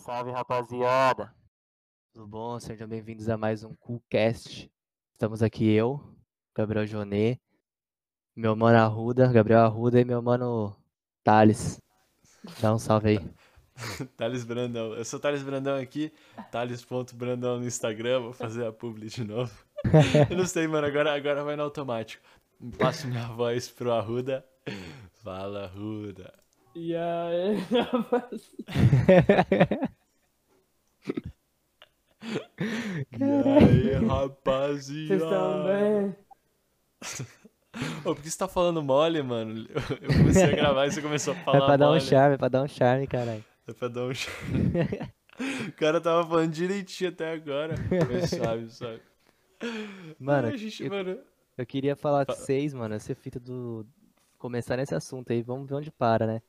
salve, rapaziada! Tudo bom? Sejam bem-vindos a mais um CoolCast. Estamos aqui eu, Gabriel Jonet, meu mano Arruda, Gabriel Arruda e meu mano Thales. Dá um salve aí. Thales Brandão. Eu sou Thales Brandão aqui, Thales.brandão no Instagram, vou fazer a publi de novo. Eu não sei, mano, agora, agora vai no automático. Passo minha voz pro Arruda. Fala, Arruda. E aí? E aí, rapaziada? Vocês estão bem? Ô, por que você tá falando mole, mano? Eu comecei a gravar e você começou a É falar pra dar um mole. charme, é pra dar um charme, caralho. É pra dar um charme. O cara tava falando direitinho até agora. Mas sabe, sabe. Mano, Ai, gente, eu, mano. eu queria falar com Fa- vocês, mano, essa fita do. Começar nesse assunto aí, vamos ver onde para, né?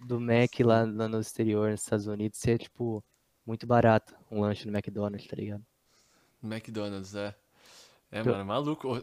Do Mac lá, lá no exterior, nos Estados Unidos, ser, tipo, muito barato um lanche no McDonald's, tá ligado? McDonald's, é. É, Eu- mano, maluco.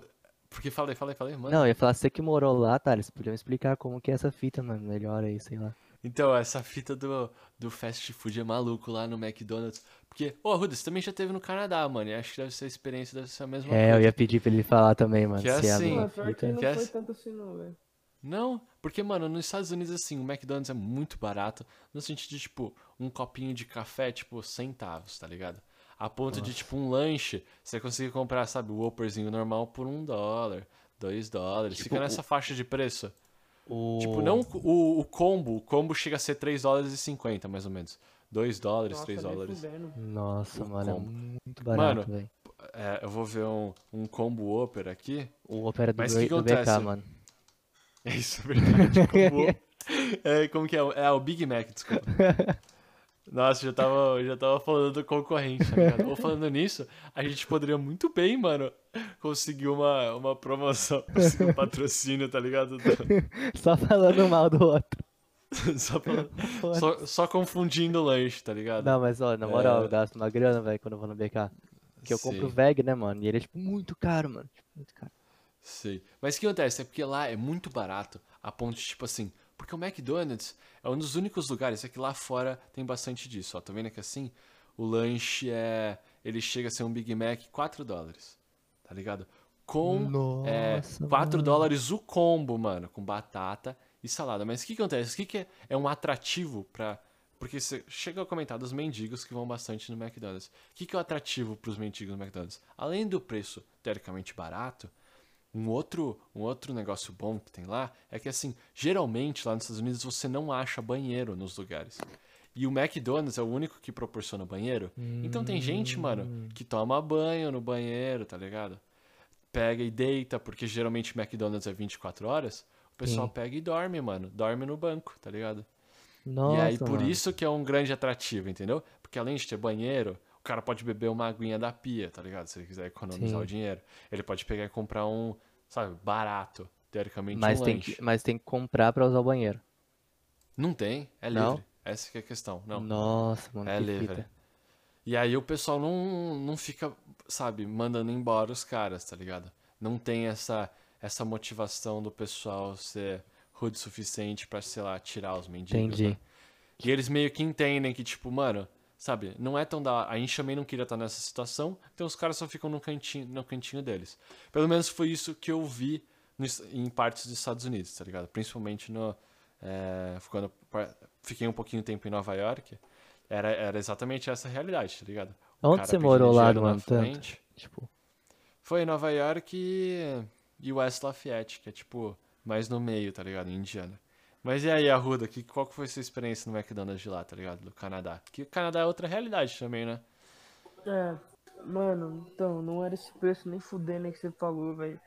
Porque falei, falei, falei, mano. Não, eu ia falar, você que morou lá, Thales, podia me explicar como que é essa fita, mano, melhor aí, sei lá. Então, essa fita do, do fast food é maluco lá no McDonald's. Porque, ô, Arruda, você também já teve no Canadá, mano. E acho que deve ser a experiência, deve ser a mesma É, eu coisa. ia pedir pra ele falar também, mano, Que é é a assim, Mano, pior que não Quer- foi tanto assim não, velho. Não, porque, mano, nos Estados Unidos, assim, o McDonald's é muito barato. No sentido de, tipo, um copinho de café, tipo, centavos, tá ligado? A ponto de, tipo, um lanche, você conseguir comprar, sabe, o Whopperzinho normal por um dólar, dois dólares. Tipo, Fica nessa faixa de preço. O... Tipo, não o, o combo. O combo chega a ser 3 dólares e 50, mais ou menos. 2 dólares, Nossa, 3 nem dólares. fudendo. Nossa, o mano, é combo. muito barato, Mano, velho. É, eu vou ver um, um combo Whopper aqui. O Opera do, Mas B- que do BK, mano. É isso, é verdade. Combo. é, como que é? É o Big Mac, desculpa. Nossa, já tava, já tava falando do concorrente, tá ligado? Ou falando nisso, a gente poderia muito bem, mano, conseguir uma, uma promoção, conseguir um patrocínio, tá ligado? Só falando mal do outro. Só, pra- só, só confundindo o lanche, tá ligado? Não, mas ó, na moral, É. eu gasto uma grana, velho, quando eu vou no BK. Porque eu compro Sim. veg, né, mano? E ele é, tipo, muito caro, mano. Tipo, muito caro. Sei. Mas o que acontece? É porque lá é muito barato, a ponto de, tipo assim, porque o McDonald's é um dos únicos lugares, é que lá fora tem bastante disso, ó. Tá vendo que assim, o lanche é. Ele chega a ser um Big Mac 4 dólares. Tá ligado? Com é, Nossa, 4 mano. dólares o combo, mano, com batata e salada. Mas o que, que acontece? O que, que é, é um atrativo pra. Porque você chega a comentar dos mendigos que vão bastante no McDonald's. O que, que é o atrativo pros mendigos no McDonald's? Além do preço teoricamente barato, um outro, um outro negócio bom que tem lá é que, assim, geralmente lá nos Estados Unidos você não acha banheiro nos lugares. E o McDonald's é o único que proporciona banheiro. Então tem gente, mano, que toma banho no banheiro, tá ligado? Pega e deita, porque geralmente McDonald's é 24 horas. O pessoal Sim. pega e dorme, mano. Dorme no banco, tá ligado? Nossa, e aí por mano. isso que é um grande atrativo, entendeu? Porque além de ter banheiro, cara pode beber uma aguinha da pia, tá ligado? Se ele quiser economizar Sim. o dinheiro. Ele pode pegar e comprar um, sabe, barato, teoricamente Mas um tem, lanche. que, mas tem que comprar pra usar o banheiro. Não tem, é livre. Não? Essa que é a questão. Não. Nossa, mano, É livre. fita. E aí o pessoal não, não fica, sabe, mandando embora os caras, tá ligado? Não tem essa, essa motivação do pessoal ser rude o suficiente pra, sei lá, tirar os mendigos, Entendi. né? E eles meio que entendem que, tipo, mano, sabe, não é tão da. A gente também não queria estar nessa situação, então os caras só ficam no cantinho, no cantinho deles. Pelo menos foi isso que eu vi nos- em partes dos Estados Unidos, tá ligado? Principalmente no. é, quando fiquei um pouquinho de tempo em Nova York, era, era exatamente essa realidade, tá ligado? O Onde você morou lá, mano, tanto? Tipo, Foi em Nova York e, e West Lafayette, que é tipo mais no meio, tá ligado? Em Indiana. Mas e aí, Arruda, que, qual que foi a sua experiência no McDonald's de lá, tá ligado? Do Canadá? Que o Canadá é outra realidade também, né? É, mano, então, não era esse preço nem fudendo aí que você falou, velho.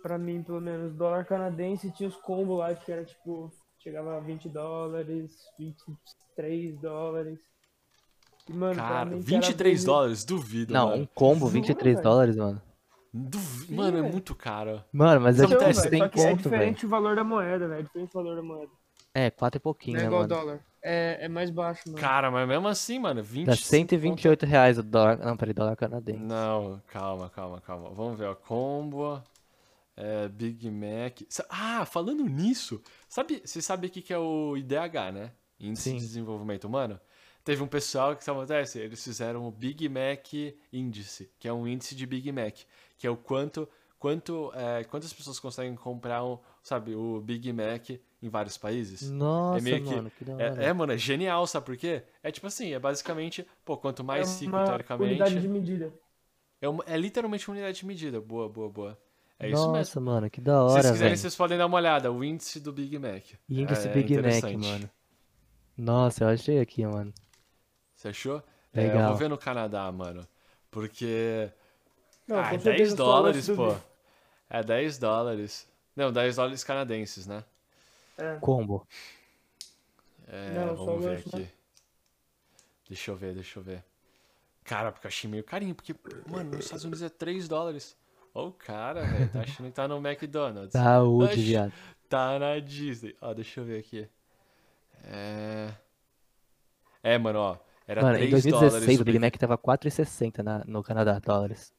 Pra mim, pelo menos, dólar canadense tinha os combos lá que era tipo, chegava a 20 dólares, 23 dólares. E, mano, Cara, mim, que era 23 bem- dólares, duvido, não, mano. um combo, Juro, 23 velho. dólares, mano. Sim, Mano, é velho. muito caro. Mano, mas é Então, tipo velho, só que é conto, velho. diferente o valor da moeda, velho. É diferente o valor da moeda. É, 4 e pouquinho, Não é né, igual ao mano? dólar. É, é mais baixo, mano. Cara, mas mesmo assim, mano, 20 Dá 128 reais o dólar. Não, peraí, dólar canadense. Não, calma, calma, calma. Vamos ver, ó. Combo, é, Big Mac. Sa- Ah, falando nisso, sabe, você sabe o que que é o IDH, né? Índice Sim. de Desenvolvimento Humano? teve um pessoal que sabe o que acontece? Eles fizeram o Big Mac índice, que é um índice de Big Mac, que é o quanto quanto é, quantas pessoas conseguem comprar um, sabe, o Big Mac em vários países. Nossa, meio que- mano, que da hora. É, é, mano, é genial, sabe por quê? É tipo assim, é basicamente, pô, quanto mais é rico, uma teoricamente, unidade de medida. é, uma- é literalmente uma unidade de medida. Boa, boa, boa. É isso mesmo. Nossa, mano, que da Se hora, vocês quiserem, velho. vocês podem dar uma olhada, o índice do Big Mac. Índice é Big Mac, mano. Nossa, eu achei aqui, mano. Você achou? É, eu Legal. vou ver no Canadá, mano. Porque. Não, ah, é certeza 10 só dólares, pô. É 10 dólares. Não, 10 dólares canadenses, né? É. Combo. É, Não, vamos ver lanche, aqui. né? Deixa eu ver, deixa eu ver. Cara, porque eu achei meio carinho, porque, mano, nos Estados Unidos é 3 dólares. Ó o cara, velho, tá achando que tá no McDonald's. Saúde, Oxi. viado. Tá na Disney. Ó, deixa eu ver aqui. É. É, mano, ó. Era Mano, em 3 dólares 2016 o o Big Mac tava 4,60 na- no Canadá, dólares.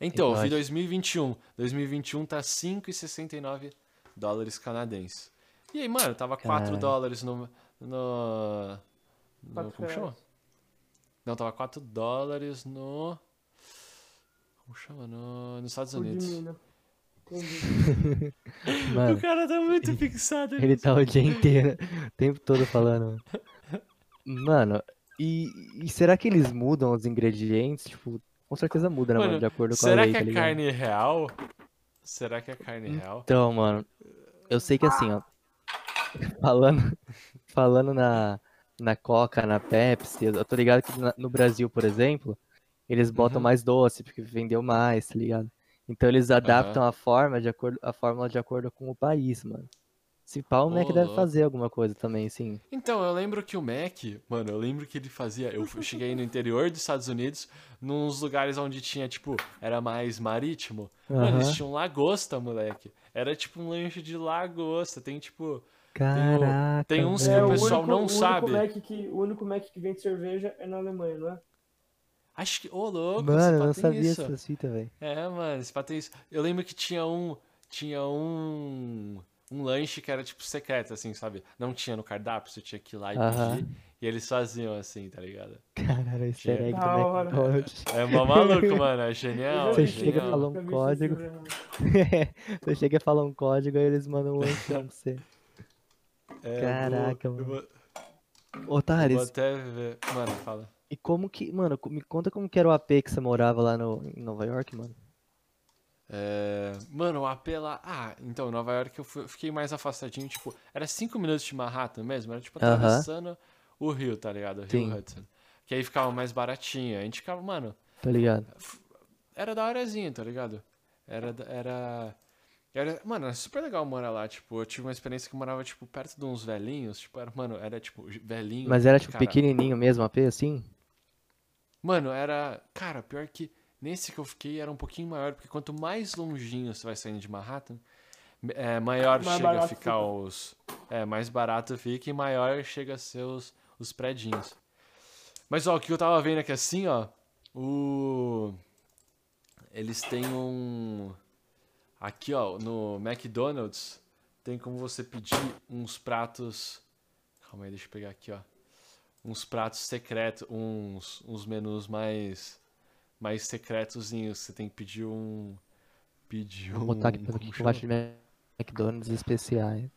Então, eu vi Verdade. 2021. 2021 tá 5,69 dólares canadenses. E aí, mano, tava 4 Caralho. dólares no. no, no como chama? Não, tava 4 dólares no. Como chama? No, nos Estados Unidos. Mano, O cara tá muito fixado ele tá o dia inteiro, o tempo todo falando. Mano, e, e será que eles mudam os ingredientes? Tipo, com certeza muda, né, Mano? De acordo com a Será lei, que tá é ligado? carne real? Será que é carne real? Então, mano, eu sei que assim, ó, falando, falando na, na Coca, na Pepsi, eu tô ligado que na- no Brasil, por exemplo, eles botam Uhum. mais doce, porque vendeu mais, tá ligado? Então eles adaptam a forma de acordo, a fórmula de acordo com o país, mano. Se pá, o Ô, Mac deve louco. fazer alguma coisa também, sim. Então, eu lembro que o Mac, mano, eu lembro que ele fazia. Eu cheguei no interior dos Estados Unidos, nos lugares onde tinha, tipo, era mais marítimo. Mano, eles tinham lagosta, moleque. Era tipo um lanche de lagosta. Tem, tipo. Caraca, tem uns que É, o o pessoal único, não o único sabe. Mac que, o único Mac que vende cerveja é na Alemanha, não é? Acho que. Ô, louco, Mano, eu não sabia isso. essa fita, velho. É, mano, esse pá tem isso. Eu lembro que tinha um. Tinha um. Um lanche que era tipo secreto, assim, sabe? Não tinha no cardápio, você tinha que ir lá e Aham. pedir. E eles faziam assim, tá ligado? Caralho, easter egg do. McDonald's. É mó maluco, mano. É genial. Você é chega e fala um vi código. Você chega e fala um código, aí eles mandam um lanchão pra você. É, Caraca, vou, eu mano. vou, Ô, eu vou Thales, até ver. Mano, fala. e como que. Mano, me conta como que era o AP que você morava lá no, em Nova York, mano. É, mano, o AP lá. Ah, então, Nova York eu fui- fiquei mais afastadinho. Tipo, era 5 minutos de Manhattan mesmo. Era tipo atravessando o rio, tá ligado? O rio Sim. Hudson. Que aí ficava mais baratinho. A gente ficava, mano. Tá ligado? Era da horazinha, tá ligado? Era. da- Era. Era, mano, era super legal morar lá, tipo, eu tive uma experiência que eu morava, tipo, perto de uns velhinhos, tipo, era, mano, era, tipo, velhinho, Mas era tipo cara, pequenininho mesmo, AP, assim? Mano, era. Cara, pior que nesse que eu fiquei era um pouquinho maior, porque quanto mais longinho você vai saindo de Manhattan, é, maior Mais chega a ficar fica. os. É, mais barato fica e maior chega a ser os, os predinhos. Mas ó, o que eu tava vendo aqui assim, ó. O. Eles têm um. Aqui, ó, no McDonald's, tem como você pedir uns pratos. Calma aí, deixa eu pegar aqui, ó uns pratos secretos, uns, uns menus mais mais secretozinhos. Você tem que pedir um pedir Vou um botar aqui pelo acho de McDonald's especiais.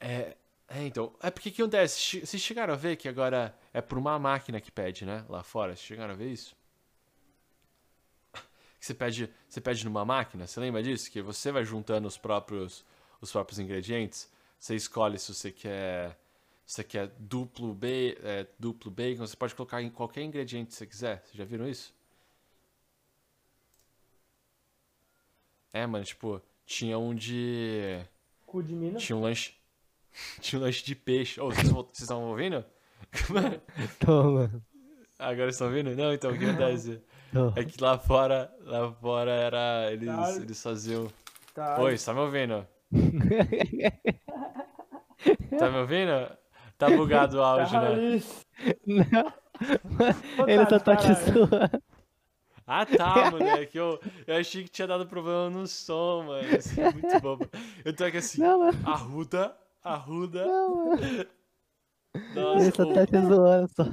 É, é, então, é porque o que acontece? Vocês chegaram a ver que agora é por uma máquina que pede, né? Lá fora, vocês chegaram a ver isso? Que Você pede, você pede numa máquina, você lembra disso? Que você vai juntando os próprios os próprios ingredientes. Você escolhe se você quer se você quer duplo, ba é, duplo bacon, você pode colocar em qualquer ingrediente que você quiser. Vocês já viram isso? É, mano, tipo, tinha um de Cu de mina. tinha um lanche. Tinha um lanche de peixe. Ô, vocês vocês estão ouvindo? Toma. Agora vocês estão ouvindo? Não, então o que acontece? É que lá fora, lá fora era. Eles, Tá. eles faziam. Tá. Oi, você tá me ouvindo? Tá me ouvindo? Tá bugado o áudio, Tá né? Não. Ele só tá te zoando. Ah tá, moleque. Eu, eu achei que tinha dado problema no som, mano. Isso é muito bobo. Eu tô aqui assim. Não, mano. Arruda, arruda. Não, mano. Nossa, Ele só tá te zoando só.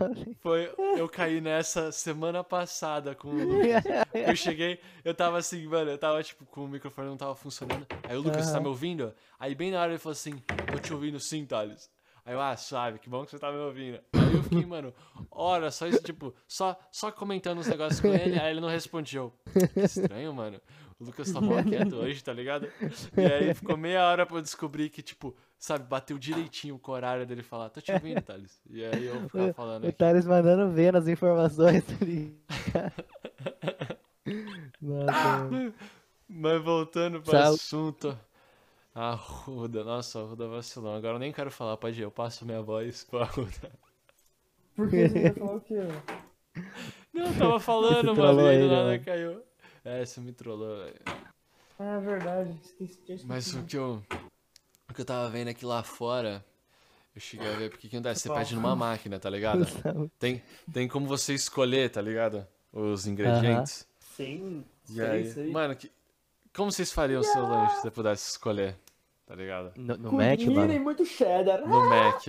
foi, eu caí nessa semana passada com o Lucas. Eu cheguei, eu tava assim, mano, eu tava tipo, com o microfone não tava funcionando. Aí o Lucas, você tá me ouvindo? Aí bem na hora ele falou assim, tô te ouvindo sim, Thales. Aí eu, ah, suave, que bom que você tá me ouvindo. Aí eu fiquei, mano, hora, só isso, tipo, só, só comentando uns negócios com ele, aí ele não respondia. Eu, que estranho, mano. O Lucas tá mó quieto hoje, tá ligado? E aí ficou meia hora pra eu descobrir que, tipo, sabe, bateu direitinho com o horário dele falar, tô te ouvindo, Thales. E aí eu ficava falando O aqui. Thales mandando ver nas informações, tá ligado? Nossa. Mas voltando pro Sal- assunto. A Ruda, nossa, a Ruda vacilou. Agora eu nem quero falar, pode ir, eu passo minha voz pra Ruda. Por que você ia falar o quê? Não, eu tava falando, mano, e nada mano. caiu. É, você me trollou, velho. Ah, é verdade. Esqueci, tinha Mas o que eu. O que eu tava vendo aqui lá fora. Eu cheguei a ver porque que acontece? Você pede numa máquina, tá ligado? Tem, tem como você escolher, tá ligado? Os ingredientes. Sim, E sei, aí, sei. mano, que, como vocês fariam o seu lanche se você pudesse escolher? Tá ligado? No, no Mac, mano. e muito cheddar. No Mac.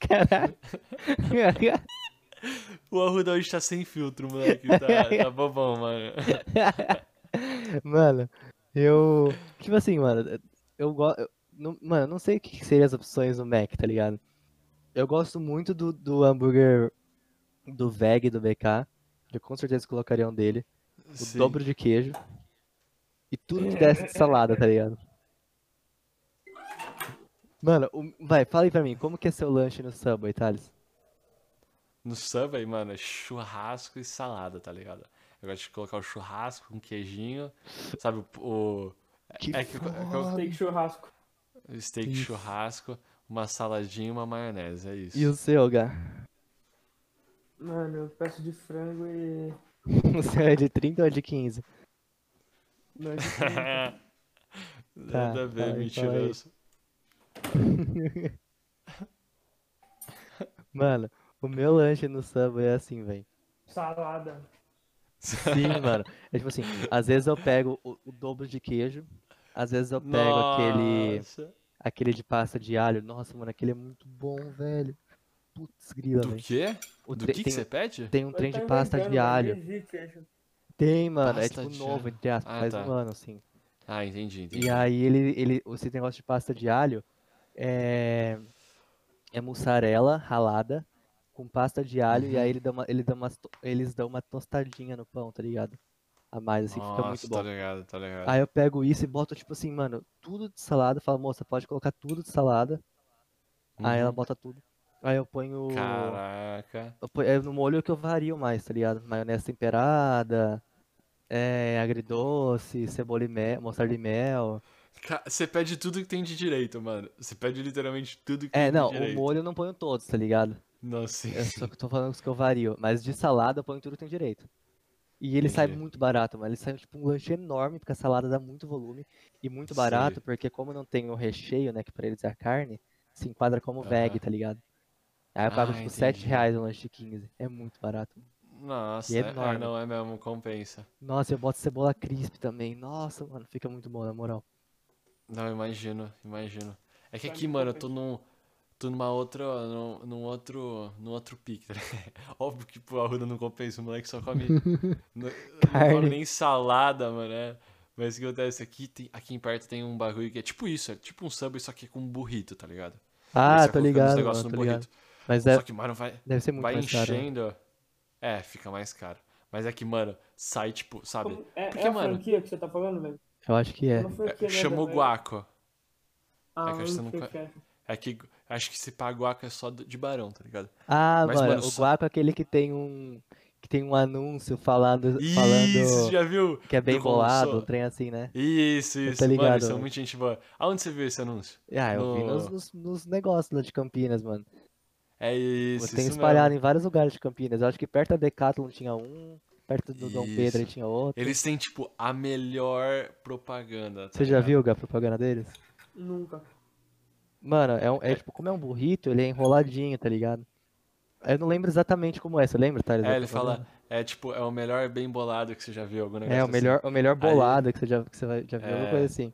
Caralho. O Arruda hoje tá sem filtro, moleque. Tá, tá bobão, mano. Mano, eu. Tipo assim, mano, eu gosto. Mano, eu não sei o que que seriam as opções no Mac, tá ligado? Eu gosto muito do, do hambúrguer do Veg do BK. Eu com certeza colocaria um dele. O Sim. dobro de queijo. E tudo que desse de salada, tá ligado? Mano, o- vai, fala aí pra mim, como que é seu lanche no Subway, Thales? No Subway, mano, é churrasco e salada, tá ligado? Eu gosto de colocar o churrasco com queijinho. Sabe, o. o Que é que, é. Steak churrasco. steak Isso. churrasco, uma saladinha e uma maionese, é isso. E o seu, Gá? Mano, eu peço de frango e. O seu é de 30 ou de 15? Não, é de. Nada a fala ver, fala aí. mentiroso. Mano, o meu lanche no Subway é assim, velho. Salada. Sim, mano. É tipo assim, às vezes eu pego o, o dobro de queijo, às vezes eu pego aquele, Nossa. aquele de pasta de alho. Nossa, mano, aquele é muito bom, velho. Putz, grila, Do velho. quê? O Do que, que tem, você pede? tem um Mas trem tá de pasta de alho. existe isso. Tem, mano, é Pasta tipo de novo, alho. entre aspas, Ah, faz tá. um ano, assim. Ah, entendi, entendi. E aí ele, ele, esse negócio de pasta de alho é, é mussarela ralada com pasta de alho e aí Uhum. ele dá uma, ele dá umas to- eles dão uma tostadinha no pão, tá ligado? A mais, assim, fica muito Nossa, bom. tá ligado, tá ligado. Aí eu pego isso e boto, tipo assim, mano, tudo de salada. Falo, moça, pode colocar tudo de salada. Aí ela Uhum. bota tudo. Aí eu ponho. Caraca. eu ponho- é no molho que eu vario mais, tá ligado? Maionese temperada, é, agridoce, cebola e mel, mostarda e mel. Você pede tudo que tem de direito, mano. Você pede literalmente tudo que É, tem não, de o direito. molho eu não ponho todos, tá ligado? Não, sim. Eu só que tô falando os que eu vario. Mas de salada eu ponho tudo que tem direito. E ele sai Entendi. muito barato, mano. Ele sai tipo um lanche enorme, porque a salada dá muito volume. E muito barato, Sei. porque como não tem o recheio, né, que pra eles é a carne, se enquadra como veg, Aham. tá ligado? Aí eu pago Ah, tipo 7 entendi. reais um lanche de 15. É muito barato. Nossa, E é é, é, enorme. não é mesmo, compensa. Nossa, eu boto cebola crisp também. Nossa, mano, fica muito bom, na moral. Não, imagino, imagino. É que aqui, mano, eu tô num, tô numa outra, num, num outro, num outro pique, tá ligado? Óbvio que pro Arruda não compensa, o moleque só come, não, não come nem salada, mano, é. Mas o que acontece aqui, tem, aqui em perto tem um bagulho que é tipo isso, é tipo um Subway, só que é com um burrito, tá ligado? Ah, tô os ligado, mano, no tô ligado. Mas Só deve, que, mano, vai, deve ser muito vai mais caro. né? enchendo. É, fica mais caro. Mas é que, mano, sai tipo, sabe? É, Porque, é a mano- franquia que você tá falando, velho? Eu acho que é. Franquia, né, Chama o guaco. Ah, É que eu você não que é. É que acho que se paga guaco é só de barão, tá ligado? Ah, Mas, mano, mano, o só- guaco é aquele que tem um. Que tem um anúncio falando, Isso, falando já viu? que é bem bolado, um trem assim, né? Isso, isso. Mano, ligado, eles são mano. muito gente boa. Aonde você viu esse anúncio? Ah, eu vi No- nos, nos, nos negócios lá de Campinas, mano. É isso, Tem isso espalhado mesmo. em vários lugares de Campinas. Eu acho que perto da Decathlon tinha um, perto do Dom Pedro aí Isso. tinha outro. Eles têm, tipo, a melhor propaganda, tá Você já ligado? viu a propaganda deles? Nunca. Mano, é, um, é tipo, como é um burrito, ele é enroladinho, tá ligado? Eu não lembro exatamente como é, você lembra, da É, ele fala, é tipo, é o melhor bem bolado que você já viu, algum negócio É, o assim. melhor, o melhor Aí- bolado que você já, que você vai- já viu, alguma É, coisa assim.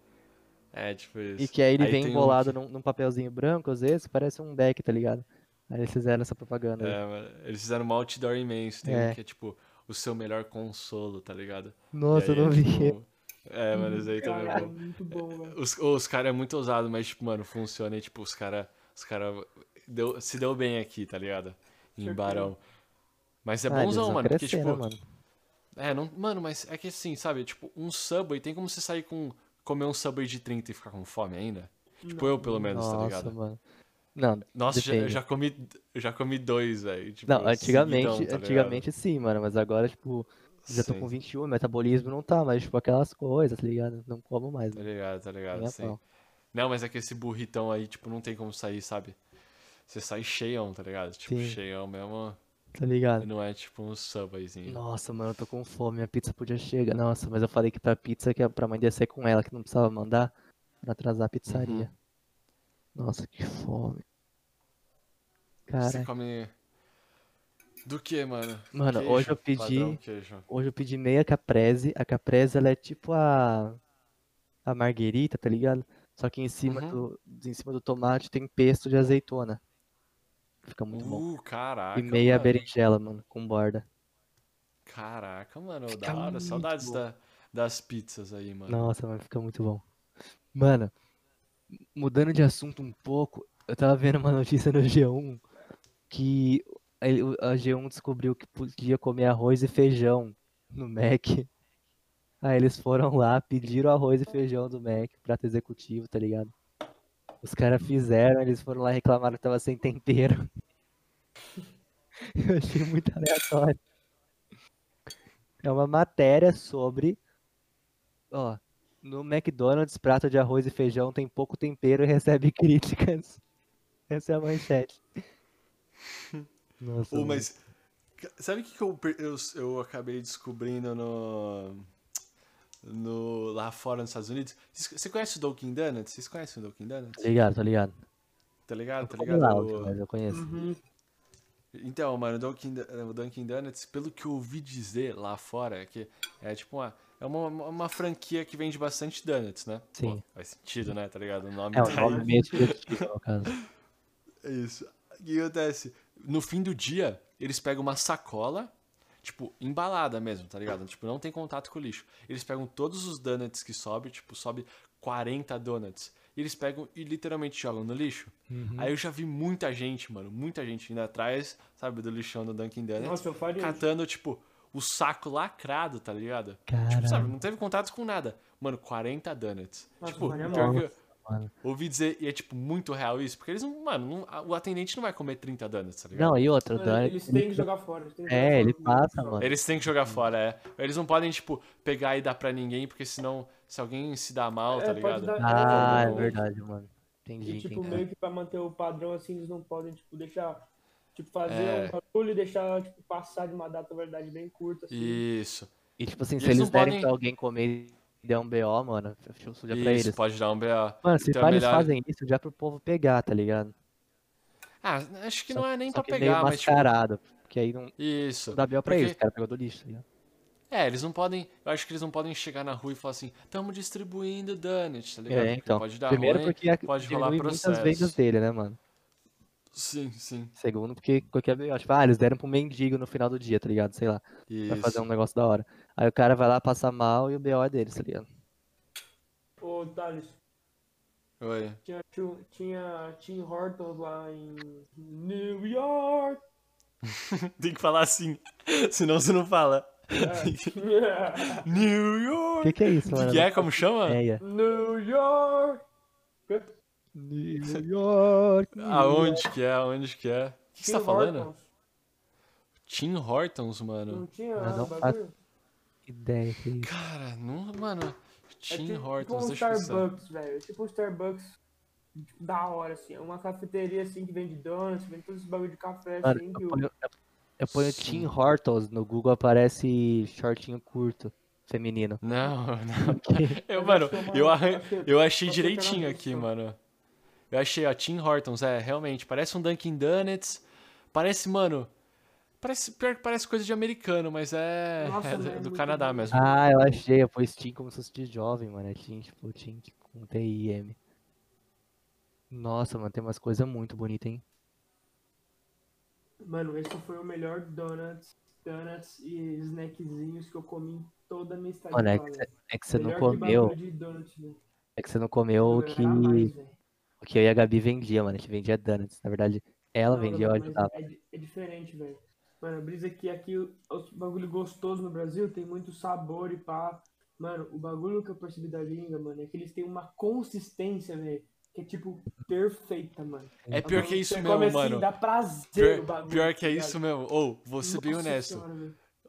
É, tipo isso. E que aí ele Aí vem um embolado que- num, num papelzinho branco, às vezes, parece um deck, tá ligado? Aí eles fizeram essa propaganda. aí. É, mano, eles fizeram uma outdoor imenso, tem um É. que é tipo o seu melhor consolo, tá ligado? Nossa, E eu aí não é, vi. tipo, É, mano, isso aí também é Caralho, bom. muito bom, velho. Os, os caras é muito ousado, mas, tipo, mano, funciona e, tipo, os caras os cara deu, se deu bem aqui, tá ligado? Em. Barão. Mas é Ah, bonzão, mano, porque, tipo... né, mano? É, não, mano, mas é que assim, sabe? Tipo, um Subway, tem como você sair com... Comer um Subway de 30 e ficar com fome ainda? Tipo, eu, pelo menos, tá Nossa, ligado? mano. Não, Nossa, já- já comi, já comi dois, velho. Tipo, Não, antigamente, seguidão, tá antigamente sim, mano, mas agora, tipo, já tô Sim, com 21, metabolismo não tá, mas, tipo, aquelas coisas, tá ligado? Não como mais, Tá né? ligado, tá ligado, a sim. pau. Não, mas é que esse burritão aí, tipo, não tem como sair, sabe? Você sai cheião, tá ligado? Tipo, Sim. cheião mesmo. Tá ligado? Não é tipo um Subwayzinho. Nossa, mano, eu tô com fome, minha pizza podia chegar. Nossa, mas eu falei que pra pizza que é pra mãe descer com ela, que não precisava mandar pra atrasar a pizzaria. Uhum. Nossa, que fome. Você Cara, come. Do que, mano? Mano, Queijo, hoje eu pedi- padrão hoje eu pedi meia caprese. A caprese, ela é tipo a a marguerita, tá ligado? Só que em cima Uhum. do em cima do tomate tem pesto de azeitona. Fica muito bom. Uh, caraca. E meia mano. berinjela, mano, com borda. Caraca, mano. Fica Da hora. Saudades bom. da, das pizzas aí, mano. Nossa, mano, fica muito bom. Mano, mudando de assunto um pouco, eu tava vendo uma notícia no G1 que a G1 descobriu que podia comer arroz e feijão no Mac. Aí eles foram lá, pediram arroz e feijão do Mac, prato executivo, tá ligado? Os caras fizeram, eles foram lá e reclamaram que tava sem tempero. Eu achei muito aleatório. É uma matéria sobre. Ó, no McDonald's, prato de arroz e feijão tem pouco tempero e recebe críticas. Essa é a manchete. Nossa, mas. Sabe o que, que eu, eu, eu acabei descobrindo no. no lá fora nos Estados Unidos? Você conhece o Dunkin' Donuts? Vocês conhecem o Dunkin' Donuts? Tô ligado, tô ligado. Tá ligado? Tá ligado? Loud, O- mas eu conheço. Uhum. Então, mano, o Dunkin', o Dunkin' Donuts, pelo que eu ouvi dizer lá fora, é que é tipo uma. É uma, uma franquia que vende bastante donuts, né? Sim. Pô, faz sentido, né? Tá ligado? O nome É tá nome aí. meio sugestivo, no caso. É Isso. O que acontece? No fim do dia, eles pegam uma sacola, tipo, embalada mesmo, tá ligado? Tipo, não tem contato com o lixo. Eles pegam todos os donuts que sobem, tipo, sobe 40 donuts. E eles pegam e literalmente jogam no lixo. Uhum. Aí eu já vi muita gente, mano, muita gente indo atrás, sabe, do lixão do Dunkin' Donuts, Nossa, eu faria isso. catando, tipo, o saco lacrado, tá ligado? Tipo, Caralho. sabe, não teve contato com nada. Mano, 40 donuts. Nossa, tipo, pior que Mano. ouvi dizer, e é tipo muito real isso, porque eles não, mano, não- o atendente não vai comer 30 donuts, tá ligado? Não, e outra, o Mano, Donut, eles têm que jogar fora. eles têm que jogar É, fora ele passa, mano. Eles têm que jogar fora, é. Eles não podem, tipo, pegar e dar pra ninguém, porque senão, se alguém se dá mal, É, tá ligado? dar- Ah, é verdade, mano. Entendi, E, tipo, entendi. meio que pra manter o padrão, assim, eles não podem, tipo, deixar... Tipo, fazer É. um barulho e deixar, tipo, passar de uma data, verdade, bem curta, assim. Isso. E tipo assim, E se eles eles derem podem- pra alguém comer der um BO, mano, fechou suja pra Isso, eles. pode dar um BA. Mano, se Então é pá, eles melhor- fazem isso já pro povo pegar, tá ligado? Ah, acho que Só- não é nem pra pegar, mas tipo. porque aí não, Isso. não dá BO pra Porque- eles, o cara pegou do lixo, tá ligado? É, eles não podem. Eu acho que eles não podem chegar na rua e falar assim, tamo distribuindo donuts, tá ligado? É, Porque então. Pode dar Primeiro ruim. porque pode rolar diminui muitas processo. vendas dele, né, mano? Sim, sim. Segundo, porque qualquer BO, tipo, ah, eles deram pro mendigo no final do dia, tá ligado? Sei lá, pra Isso. fazer um negócio da hora. Aí o cara vai lá, passa mal e o BO é deles, tá ligado? Ô, Thales, Oi. tinha, tinha, tinha Tim Hortons lá em New York. Tem que falar assim. Senão você não fala. É. New O York! que que é isso, Que mano? que é? Como chama? É, é. New York. New York. New Aonde que é? Aonde que é? O que você tá Tim falando? Hortons. Tim Hortons, mano. Não tinha Mas não bagulho? Ideia, que isso. Cara, não, mano. É Tim tipo Hortons, um. Starbucks, velho. É tipo um Starbucks tipo, da hora, assim. É uma cafeteria, assim, que vende donuts, vende todos esses bagulho de café, Mano, assim. que eu ponho, eu- eu ponho. Tim Hortons no Google, aparece shortinho curto, feminino. Não, não. Eu, mano, que é eu, arran... que- eu achei direitinho aqui, mano. Eu achei, ó, Tim Hortons, é, realmente, parece um Dunkin' Donuts. Parece, mano. Parece, pior que parece coisa de americano, mas é, Nossa, é mas é do muito Canadá bom. mesmo. Ah, eu achei, eu pus Tim como se fosse de jovem, mano. É Tim, tipo, Tim com T-I-M. Nossa, mano, tem umas coisas muito bonitas, hein? Mano, esse foi o melhor donuts, donuts e snackzinhos que eu comi em toda a minha estadia Mano, é que, é que você não comeu. É que você não comeu o que, mais, o que eu e a Gabi vendia, mano. A gente vendia donuts. Na verdade, ela Não, vendia, eu ajudava. É, é diferente, velho. Mano, a brisa é que aqui o- os bagulho gostoso no Brasil tem muito sabor e pá. Mano, o bagulho que eu percebi da gringa, mano, é que eles têm uma consistência, velho, que é tipo perfeita, mano. É pior que é isso mesmo, assim, mano. Dá prazer Pior, o bagulho. pior que é tá ligado? isso mesmo. Ou, vou ser bem honesto.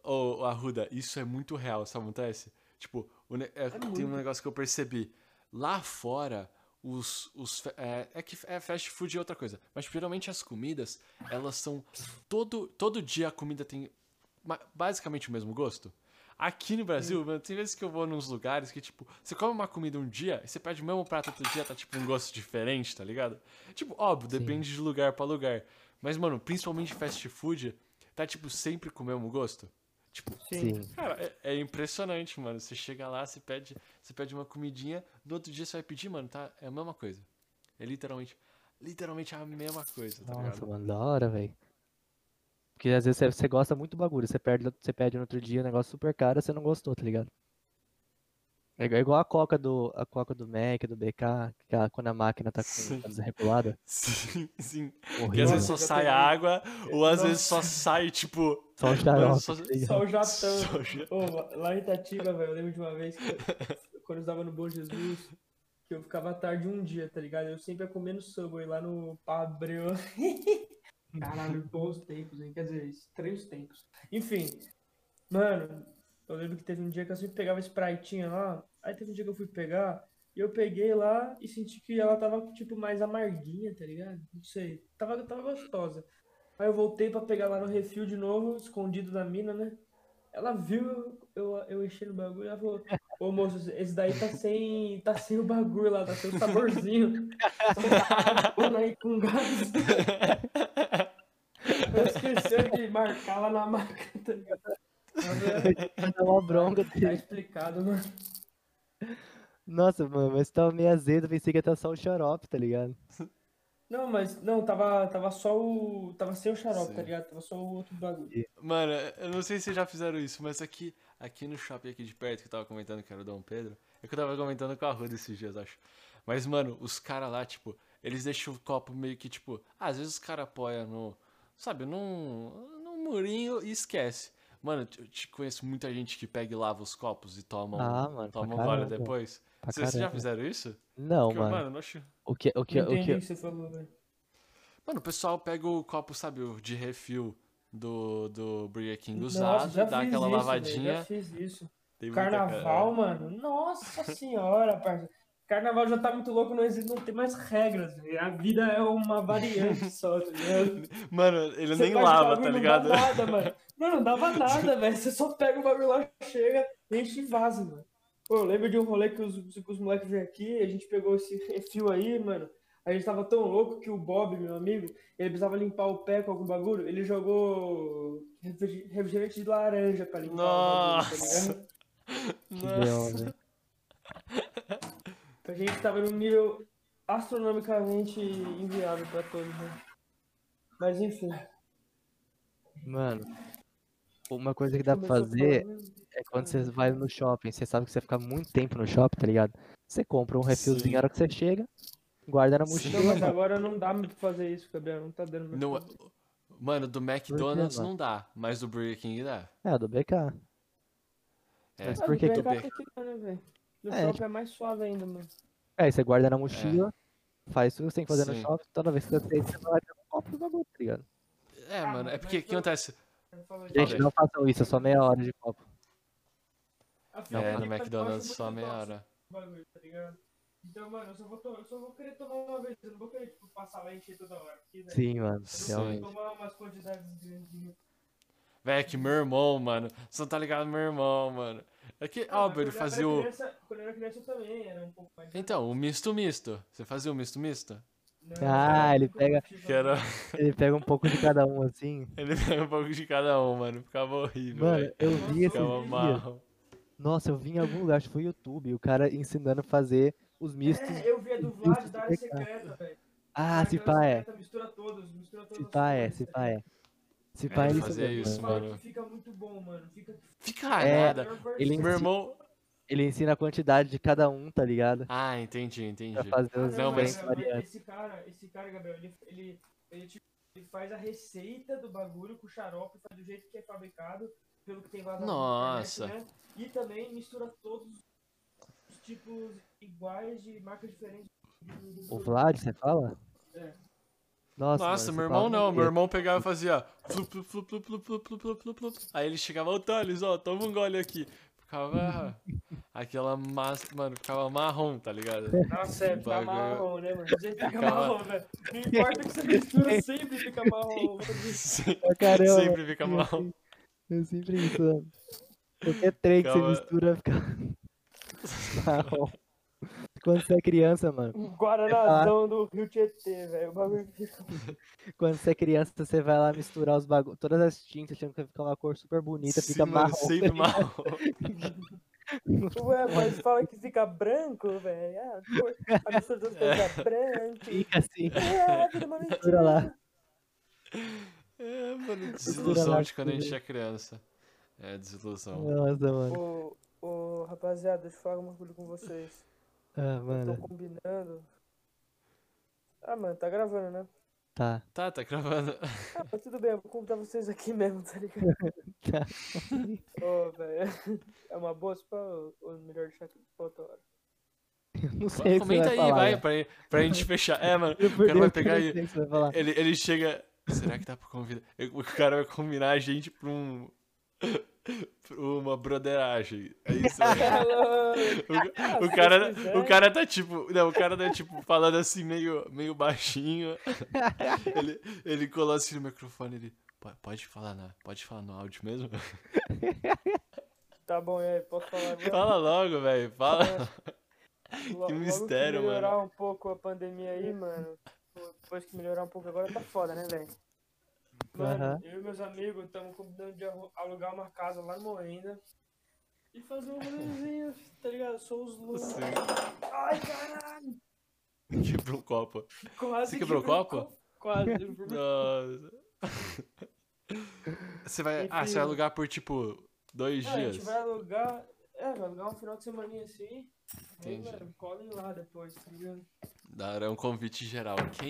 Ô, Arruda, isso é muito real, sabe o que acontece? Tipo, ne- é, tem um muito. negócio que eu percebi. Lá fora, os. os é, é que é fast food é outra coisa. Mas geralmente as comidas, elas são. Todo, todo dia a comida tem basicamente o mesmo gosto. Aqui no Brasil, mano, tem vezes que eu vou nos lugares que, tipo, você come uma comida um dia e você pede o mesmo prato outro dia, tá tipo um gosto diferente, tá ligado? Tipo, óbvio, Sim. depende de lugar pra lugar. Mas, mano, principalmente fast food, tá tipo sempre com o mesmo gosto. Tipo, Sim. Cara, é, é impressionante, mano. Você chega lá, você pede, você pede uma comidinha, no outro dia você vai pedir, mano, tá? É a mesma coisa. É literalmente, literalmente a mesma coisa, tá Nossa, ligado? mano, da hora, velho. Porque às vezes você, você gosta muito do bagulho, você perde, você pede no outro dia um negócio super caro, você não gostou, tá ligado? É igual- igual a coca do, a coca do Mac, do BK, que a- quando a máquina tá com tá desregulada. Sim, sim. Porque às vezes só sai água, ou às vezes só sai, tipo. Só o xarope, só-? Só o jatão. só já- Ô, lá- lá em Itatiba, velho, eu lembro de uma vez que eu- quando eu estava no Bom Jesus, que eu ficava tarde um dia, tá ligado? Eu sempre ia comendo Subway lá no Pabreu. Caralho, bons tempos, hein? Quer dizer, estranhos tempos. Enfim, mano, eu lembro que teve um dia que eu sempre pegava Spritezinha lá, aí teve um dia que eu fui pegar, e eu peguei lá e senti que ela tava, tipo, mais amarguinha, tá ligado? Não sei, tava, tava gostosa. Aí eu voltei pra pegar lá no refil de novo, escondido da mina, né? Ela viu eu, eu enchendo o bagulho, ela falou, ô moço, esse daí tá sem, tá sem o bagulho lá, tá sem o saborzinho. Aí com gás. Eu esqueci de marcar lá na máquina, tá ligado? É, uma bronca tá explicado, mano. Nossa, mano, mas tava meio azedo, pensei que ia estar só o xarope, tá ligado? Não, mas não, tava, tava só o. Tava sem o xarope, Sim. tá ligado? Tava só o outro bagulho. Mano, eu não sei se vocês já fizeram isso, mas aqui, aqui no shopping aqui de perto, que eu tava comentando que era o Dom Pedro, é que eu tava comentando com a Ruda esses dias, acho. Mas, mano, os caras lá, tipo, eles deixam o copo meio que, tipo, às vezes os caras apoiam no, sabe, num, num murinho e esquece. Mano, eu te conheço muita gente que pega e lava os copos e toma Ah, mano, toma um gole caramba. depois. Pra Vocês já fizeram isso? Não, Porque, mano. mano, não acho... O que, o que, Não o que, o que você falou, velho. Mano, o pessoal pega o copo, sabe, de refil do, do Burger King Nossa, usado, já dá fiz aquela isso, lavadinha. Já fiz isso. Tem Carnaval, cara- mano. Nossa senhora, parça. Carnaval já tá muito louco, não existe, não tem mais regras. velho. A vida é uma variante só, tá ligado? Mano, ele Você nem lava, tá não ligado? dá nada, mano. Não, não dava nada, velho. Você só pega o bagulho lá, chega, enche e vaza, mano. Pô, eu lembro de um rolê que os, os moleques vieram aqui, a gente pegou esse refil aí, mano. A gente tava tão louco que o Bob, meu amigo, ele precisava limpar o pé com algum bagulho, ele jogou refri- refrigerante de laranja pra limpar o bagulho, tá Nossa. ligado? velho. A gente tava num nível astronomicamente inviável pra todos, né? Mas enfim. Mano, uma coisa que dá pra fazer é quando você vai no shopping, você sabe que você fica muito tempo no shopping, tá ligado? Você compra um refilzinho Sim. na hora que você chega, guarda na mochila, Não, mas agora não dá muito pra fazer isso, Gabriel. Não tá dando mais Não, mano, do McDonald's não dá, mas do Burger King dá. É, do BK. É, Mas Ah, por do que que BK aqui, né? No É, shopping é mais suave ainda, mano. Aí você guarda na mochila, faz tudo que você tem que fazer no Sim. shopping, toda vez que você sente, você vai pegar um copo do bagulho, tá ligado? é Ah, mano, é porque o que acontece? Gente, não façam isso, é só meia hora de copo. Afinal, É, no McDonald's só meia hora. bagulho, tá ligado? Então, mano, eu só vou, to- eu só vou querer tomar uma vez. Eu não vou querer, tipo, passar lá e encher toda hora. Porque, velho, Sim, mano, Sim. eu vou realmente. tomar umas quantidades grandes de Véi, é que meu irmão, mano, você não tá ligado, meu irmão, mano. É que, Ah, ele quando eu era fazia o... criança- Quando eu era criança eu também, era um pouco mais. Então, o misto-misto. Você fazia o misto-misto? Não, Ah, ele pega- era... Ele pega um pouco de cada um, assim. Ele pega um pouco de cada um, mano. Ficava horrível, Mano, velho. eu vi esses Ficava mal. Nossa, eu vi em algum lugar, acho que foi YouTube, o cara ensinando a fazer os mistos. É, eu vi a do Vlad da área secreta, velho. Ah, Da se pá é. Mistura todos, mistura todos. Se pá é, se pá é. Se É, pá, ele fazia mesmo, isso, mano. Fica muito bom, mano. Fica Fica É, nada. ele Meu irmão. Ele ensina a quantidade de cada um, tá ligado? Ah, entendi, entendi. Pra fazer Ah, os Não, mas- variantes. esse cara, esse cara, Gabriel, ele, ele, ele, tipo, ele faz a receita do bagulho com o xarope, faz do jeito que é fabricado, pelo que tem vazado na Nossa. internet, né? E também mistura todos os tipos iguais de marcas diferentes. O Vlad, você fala? É. Nossa, Nossa é meu irmão não. Meu irmão pegava e fazia. Aí ele chegava, ô Thales, ó, toma um gole aqui. Ficava. Aquela massa, mano, ficava marrom, tá ligado? Nossa, é, fica marrom, né, mano? Sempre fica marrom, velho. Não importa o que você mistura, sempre fica marrom. sempre fica marrom. Eu sempre isso. Qualquer trem que você mistura fica marrom. Quando você é criança, mano. Um Guaranazão do Rio Tietê, velho. O bagulho fica. Quando você é criança, você vai lá misturar os bagulhos. Todas as tintas, achando que vai ficar uma cor super bonita, Sim, fica mano, marrom. sempre marrom. Ué, mas fala que fica branco, velho. Ah, cor- a mistura das coisas é branco. Fica assim. É, vira uma Mistura lá. mentira. É, mano, lá desilusão de quando a tudo. gente é criança. É, desilusão. Nossa, mano. Ô, ô, rapaziada, deixa eu falar uma coisa com vocês. Ah, Eu tô mano. combinando. Ah, mano, tá gravando, né? Tá. Tá, tá gravando. Ah, mas tudo bem, eu vou convidar vocês aqui mesmo, tá ligado? Tá. Ô, velho. É uma boa pra ou melhor deixar aqui pra outra hora? Eu não sei Comenta vai aí, falar. vai, né? pra, pra gente fechar. É, mano, o cara vai pegar e. falar. Ele, ele chega. Será que dá pra convidar? O cara vai combinar a gente pra um. uma broderagem. É isso aí. O, o cara, o cara tá tipo. Não, o cara tá tipo falando assim meio, meio baixinho. Ele, ele colou assim no microfone ele. "Po- Pode falar, na, pode falar no áudio mesmo? Tá bom, e aí, posso falar agora? Fala logo, velho. Fala. Lo- que logo mistério, que melhorar um pouco a pandemia aí, mano. Depois que melhorar um pouco agora, tá foda, né, velho? Mano, Aham. eu e meus amigos estamos combinando de alugar uma casa lá no Moenda. E fazer um rolezinho, tá ligado? Sou os loucos. Ai, caralho! Quebrou copo. Quase Você quebrou o quebrei copo? co- Quase. Nossa. Você vai. Ah, Enfim. você vai alugar por tipo dois Ah, a dias? gente vai alugar. É, vai alugar um final de semana assim. Aí, mano, colhem lá depois, tá ligado? Dará um convite geral. Quem?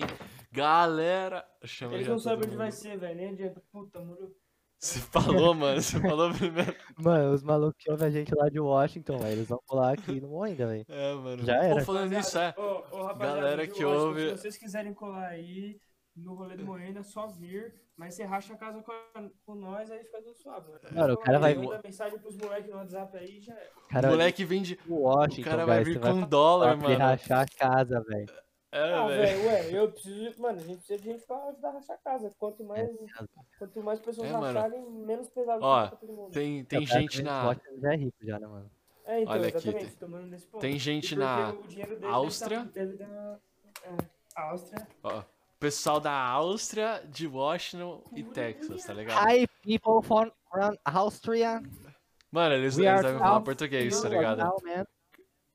Galera! Chama Eles não sabem onde vai ser, velho. Nem adianta. Puta, muro. Você falou, mano. Você falou primeiro. Mano, os malucos que ouvem a gente lá de Washington, velho, eles vão pular aqui no Moinda, velho. É, mano. Já era. Pô, falando nisso, é. Ô, ô, rapaziada, Galera que ouve- Se vocês quiserem colar aí no rolê do Moenda, é só vir. Mas você racha a casa com, a- com nós, aí fica tudo suave. Mano. Mano, o cara vai- Manda mensagem pros moleques no WhatsApp aí já é. Cara, o moleque vende. o O Washington, cara vai vir com vai dólar, mano. rachar a casa, velho. É, Ah, velho. ué, eu preciso. Mano, a gente precisa de gente pra ajudar a rachar a casa. Quanto mais, quanto mais pessoas É, racharem, menos pesado Ó, fica pra todo mundo. Tem, tem Cara, gente na. Washington já é rico já, né, mano? É, então, Olha aqui, exatamente, tem- tomando nesse ponto. Tem gente na o dinheiro dele Áustria. Deve deve dar, é, Áustria. Ó, pessoal da Áustria, de Washington e Texas, tá ligado? Hi, people from, from Austria. Mano, eles, eles devem falar português, tá ligado? now.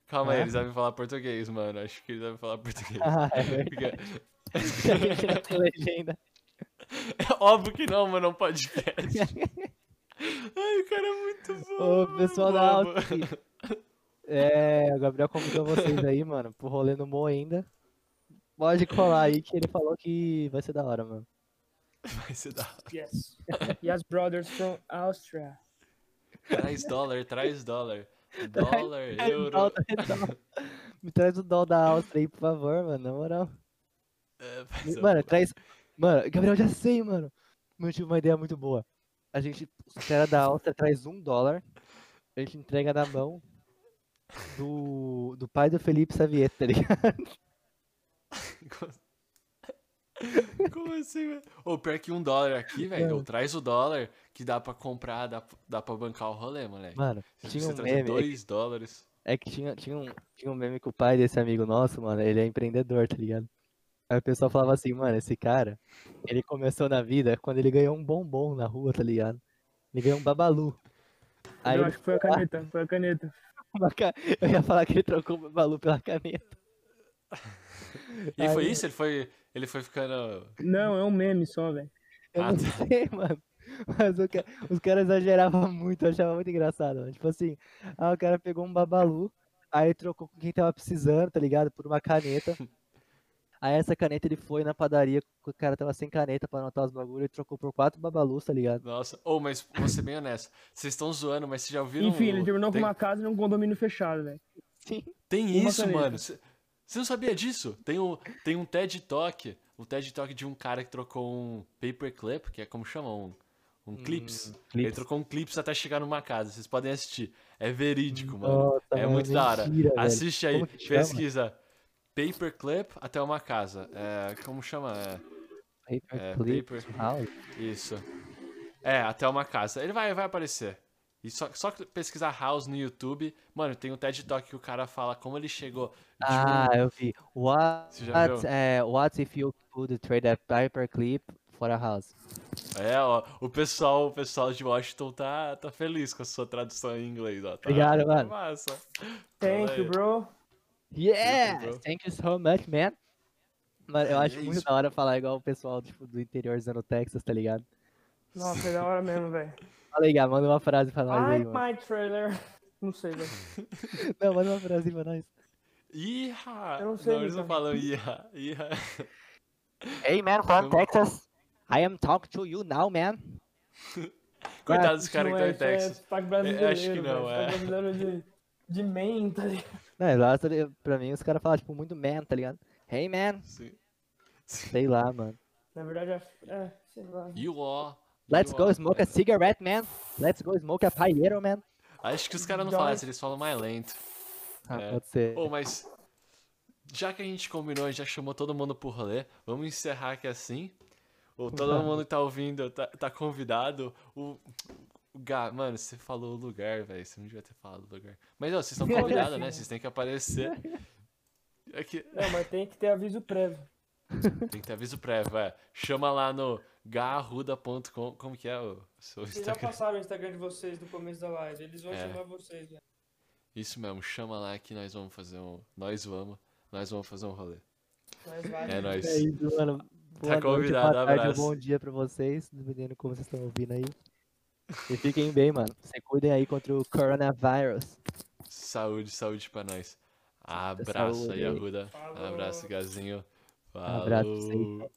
Calma aí, É? eles devem falar português, mano. Acho que eles devem falar português. Ah, é verdade. Legenda. É óbvio que não, mano, é um podcast. Ai, o cara é muito bom. Ô, mano, pessoal da. Áustria. É, o Gabriel convidou vocês aí, mano, pro rolê no Moenda. Pode colar aí que ele falou que vai ser da hora, mano. Vai ser da... Yes. yes, brothers from Austria. Traz dólar, traz dólar. Dólar, euro. Dólar, dólar. Me traz o dó da Áustria aí, por favor, mano, na moral. É, Mano, traz. Mano, Gabriel, já sei, mano. Eu tive uma ideia muito boa. A gente, os caras da Áustria traz um dólar, a gente entrega na mão do, do pai do Felipe Xavier, tá ligado? Como assim, velho? Ô, pior que um dólar aqui, velho. Mano. Traz o dólar que dá pra comprar, dá, dá pra bancar o rolê, moleque. Mano, Se tinha você um meme. é que- dois dólares. É que tinha, tinha, um, tinha um meme com o pai desse amigo nosso, mano. Ele é empreendedor, tá ligado? Aí o pessoal falava assim, mano, esse cara, ele começou na vida quando ele ganhou um bombom na rua, tá ligado? Ele ganhou um babalu. Aí eu ele acho que foi a caneta, foi a caneta. Eu ia falar que ele trocou o babalu pela caneta. E foi Aí- isso? Ele foi, ele foi ficando. Não, é um meme só, velho. Eu Ah, não tá. sei, mano. Mas o ca- os caras exageravam muito, eu achava muito engraçado, mano. Tipo assim, ah, o cara pegou um babalu, aí trocou com quem tava precisando, tá ligado? Por uma caneta. Aí essa caneta ele foi na padaria, o cara tava sem caneta pra anotar os bagulhos e trocou por quatro babalus, tá ligado? Nossa, ou mas vou ser bem honesto. Vocês estão zoando, mas vocês já ouviram. Enfim, ele terminou tem, com uma casa num condomínio fechado, velho. Sim. Tem uma isso, caneta. mano. Você não sabia disso? Tem, o, tem um TED Talk. O TED Talk de um cara que trocou um paperclip, que é como chama? Um, um clips. Ele clips. trocou um clips até chegar numa casa. Vocês podem assistir. É verídico, mano. Nossa, é mano, muito da hora. mentira, velho. Assiste aí, chama? pesquisa. Paperclip até uma casa. É, como chama? É, Paper É, clips, paper. house. isso. É, até uma casa. Ele vai, vai aparecer. E só, só que pesquisar House no YouTube, mano, tem um TED Talk que o cara fala como ele chegou. de um- Ah, eu vi. What, Você já viu? é, what if you could trade a paperclip for a house? É, ó, o pessoal, o pessoal de Washington tá, tá feliz com a sua tradução em inglês, ó. Tá, Obrigado, tá mano. Massa. Thank you, bro. Yeah! bro. Thank you so much, man. Mano, eu É acho muito isso. da hora falar igual o pessoal tipo, do interiorzão do Texas, tá ligado? Nossa, é da hora mesmo, velho. Fala aí, Gá, manda uma frase pra nós aí, mano. my trailer. Não sei, velho. Não, manda uma frase pra nós. Iha! Eu não sei eles não imitar. falam iha, iha. Hey, man, from Eu- Texas. I am talking to you now, man. Coitado dos caras que estão é, em é Texas. sotaque brasileiro, acho que não, é. Brasileiro de, de man, tá ligado? Não, lá, tá pra mim, os caras falam, tipo, muito man, tá ligado? Hey, man. Sim. Sei lá, mano. Na verdade, é, é sei lá. You are. Let's go smoke a cigarette, man. Let's go smoke a paieiro, man. Acho que os caras não falam isso, eles falam mais lento. Ah, É. pode ser. Ô, mas já que a gente combinou, já chamou todo mundo pro rolê, vamos encerrar aqui assim. Ou todo Vamos. mundo que tá ouvindo tá, tá convidado. O, o Gá, mano, você falou o lugar, velho. Você não devia ter falado o lugar. Mas, ó, vocês estão convidados, né? Vocês têm que aparecer. É que Não, mas tem que ter aviso prévio. tem que ter aviso prévio, é. Chama lá no garruda.com. Como que é o seu Vocês já Instagram? passaram o Instagram de vocês do começo da live. Eles vão É. chamar vocês, velho. Isso mesmo, chama lá que nós vamos fazer um. Nós vamos. Nós vamos fazer um rolê. Mas vai. É nóis. É isso, mano. Boa noite, convidado, boa tarde, abraço. bom dia pra vocês, dependendo de como vocês estão ouvindo aí. E fiquem bem, mano. Se cuidem aí contra o coronavírus. Saúde, saúde pra nós. Abraço saúde aí, aí. Arruda. Falou. Abraço, Gazinho. Abraço pra vocês. Falou.